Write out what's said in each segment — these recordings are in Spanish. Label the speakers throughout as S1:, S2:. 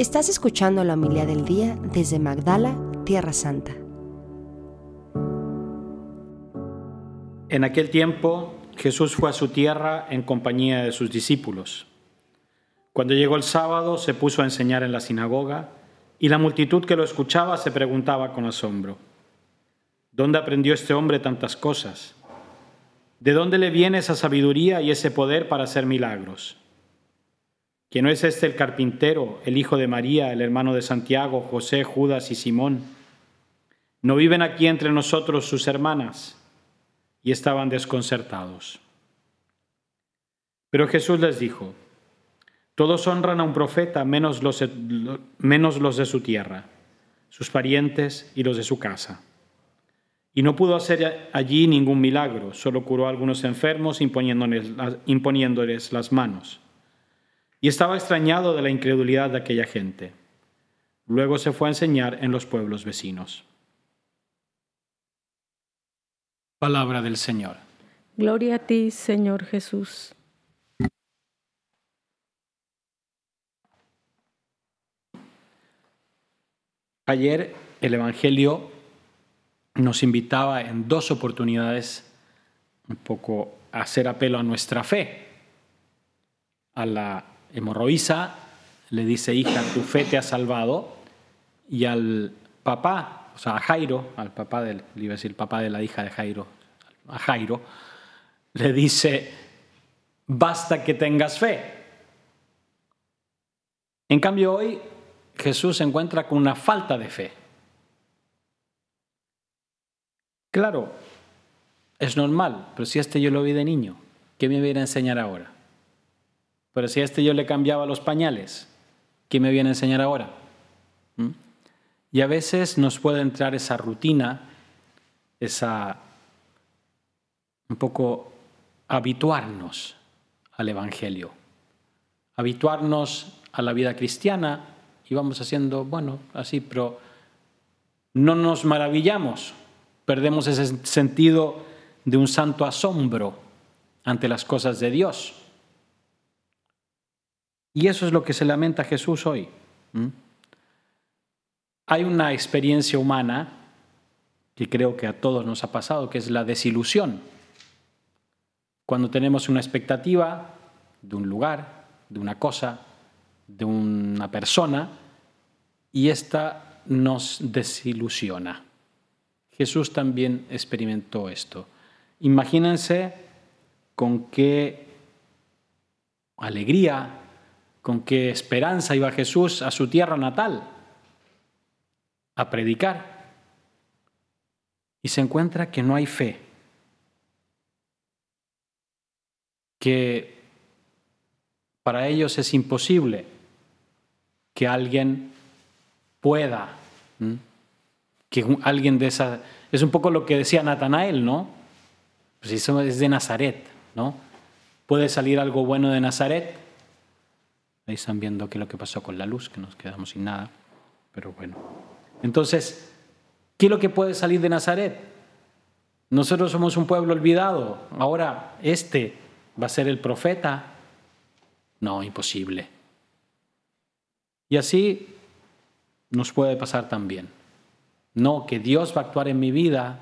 S1: Estás escuchando la humildad del día desde Magdala, Tierra Santa.
S2: En aquel tiempo Jesús fue a su tierra en compañía de sus discípulos. Cuando llegó el sábado se puso a enseñar en la sinagoga y la multitud que lo escuchaba se preguntaba con asombro, ¿dónde aprendió este hombre tantas cosas? ¿De dónde le viene esa sabiduría y ese poder para hacer milagros? ¿Que no es este el carpintero, el hijo de María, el hermano de Santiago, José, Judas y Simón? ¿No viven aquí entre nosotros sus hermanas? Y estaban desconcertados. Pero Jesús les dijo, todos honran a un profeta menos los, menos los de su tierra, sus parientes y los de su casa. Y no pudo hacer allí ningún milagro, solo curó a algunos enfermos imponiéndoles, imponiéndoles las manos. Y estaba extrañado de la incredulidad de aquella gente. Luego se fue a enseñar en los pueblos vecinos. Palabra del Señor.
S3: Gloria a ti, Señor Jesús.
S2: Ayer el Evangelio nos invitaba en dos oportunidades un poco a hacer apelo a nuestra fe. A la hemorroísa le dice, hija, tu fe te ha salvado. Y al papá, o sea, a Jairo, al papá del, le iba a decir, papá de la hija de Jairo, a Jairo, le dice, basta que tengas fe. En cambio hoy Jesús se encuentra con una falta de fe. Claro, es normal, pero si este yo lo vi de niño, ¿qué me viene a enseñar ahora? Pero si a este yo le cambiaba los pañales, ¿qué me viene a enseñar ahora? ¿Mm? Y a veces nos puede entrar esa rutina, esa un poco habituarnos al Evangelio, habituarnos a la vida cristiana y vamos haciendo, bueno, así, pero no nos maravillamos, perdemos ese sentido de un santo asombro ante las cosas de Dios. Y eso es lo que se lamenta Jesús hoy. Hay una experiencia humana que creo que a todos nos ha pasado, que es la desilusión. Cuando tenemos una expectativa de un lugar, de una cosa, de una persona, y esta nos desilusiona. Jesús también experimentó esto. Imagínense con qué alegría, con qué esperanza iba Jesús a su tierra natal a predicar. Y se encuentra que no hay fe, que para ellos es imposible que alguien pueda. Que alguien de esa... Es un poco lo que decía Natanael, ¿no? Pues eso es de Nazaret, ¿no? ¿Puede salir algo bueno de Nazaret? Ahí están viendo qué es lo que pasó con la luz, que nos quedamos sin nada. Pero bueno. Entonces, ¿qué es lo que puede salir de Nazaret? Nosotros somos un pueblo olvidado. Ahora, este va a ser el profeta. No, imposible. Y así nos puede pasar también. No, que Dios va a actuar en mi vida,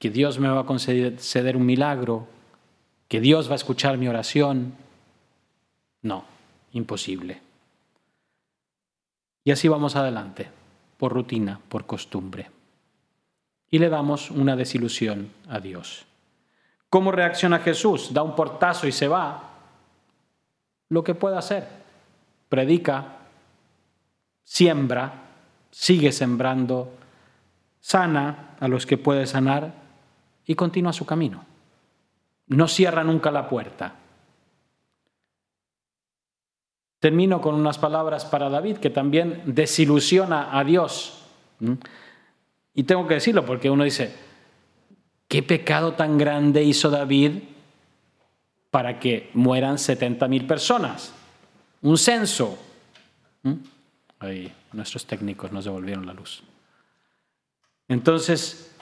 S2: que Dios me va a conceder un milagro, que Dios va a escuchar mi oración. No, imposible. Y así vamos adelante, por rutina, por costumbre. Y le damos una desilusión a Dios. ¿Cómo reacciona Jesús? Da un portazo y se va. Lo que pueda hacer. Predica, siembra, sigue sembrando, sana a los que puede sanar y continúa su camino. No cierra nunca la puerta. Termino con unas palabras para David que también desilusiona a Dios. Y tengo que decirlo porque uno dice, ¿qué pecado tan grande hizo David para que mueran 70.000 personas? Un censo. Ahí nuestros técnicos nos devolvieron la luz. Entonces,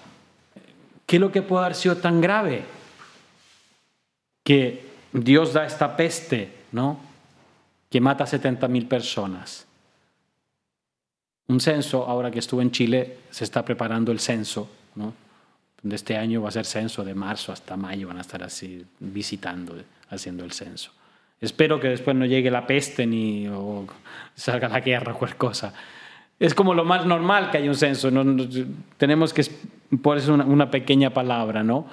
S2: ¿qué es lo que puede haber sido tan grave? Que Dios da esta peste, ¿no? Que mata a 70 mil personas. un censo, ahora que estuve en Chile, se está preparando el censo, ¿no? De este año va a ser censo de marzo hasta mayo, van a estar así visitando, haciendo el censo. Espero que después no llegue la peste ni o salga la guerra o cualquier cosa. Es como lo más normal que hay un censo. ¿no? tenemos que por eso una, una pequeña palabra, ¿no?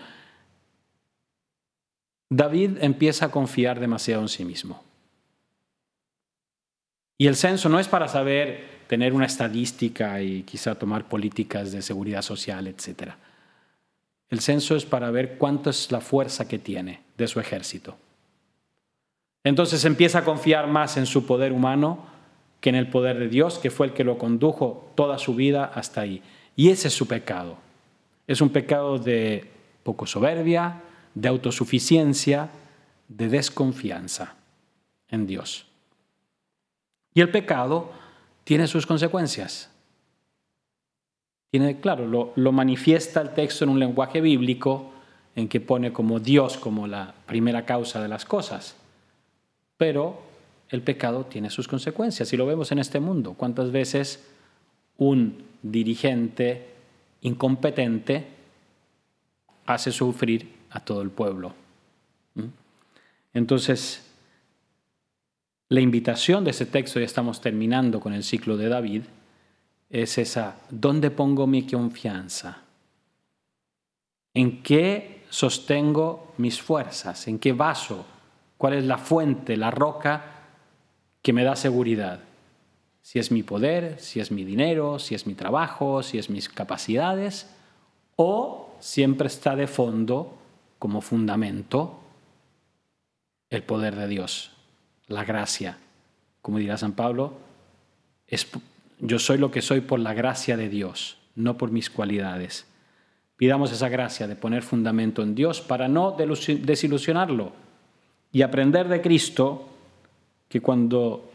S2: David empieza a confiar demasiado en sí mismo. Y el censo no es para saber tener una estadística y quizá tomar políticas de seguridad social, etc. El censo es para ver cuánto es la fuerza que tiene de su ejército. Entonces empieza a confiar más en su poder humano que en el poder de Dios, que fue el que lo condujo toda su vida hasta ahí. Y ese es su pecado. Es un pecado de poco soberbia, de autosuficiencia, de desconfianza en Dios. Y el pecado tiene sus consecuencias. Tiene, claro, lo, lo, manifiesta el texto en un lenguaje bíblico en que pone como Dios como la primera causa de las cosas. Pero el pecado tiene sus consecuencias y lo vemos en este mundo. ¿Cuántas veces un dirigente incompetente hace sufrir a todo el pueblo? ¿Mm? Entonces, la invitación de ese texto, ya estamos terminando con el ciclo de David, es esa, ¿dónde pongo mi confianza? ¿En qué sostengo mis fuerzas? ¿En qué vaso? ¿Cuál es la fuente, la roca que me da seguridad? Si es mi poder, si es mi dinero, si es mi trabajo, si es mis capacidades, o siempre está de fondo como fundamento el poder de Dios, la gracia. Como dirá San Pablo, es, yo soy lo que soy por la gracia de Dios, no por mis cualidades. Pidamos esa gracia de poner fundamento en Dios para no desilusionarlo y aprender de Cristo que cuando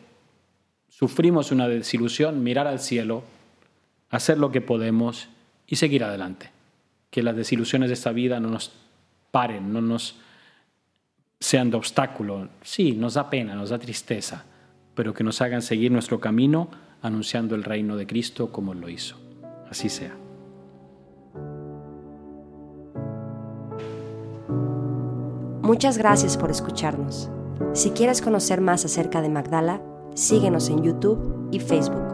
S2: sufrimos una desilusión, mirar al cielo, hacer lo que podemos y seguir adelante. Que las desilusiones de esta vida no nos paren, no nos sean de obstáculo. Sí, nos da pena, nos da tristeza, pero que nos hagan seguir nuestro camino anunciando el reino de Cristo como lo hizo. Así sea.
S1: Muchas gracias por escucharnos. Si quieres conocer más acerca de Magdala, síguenos en YouTube y Facebook.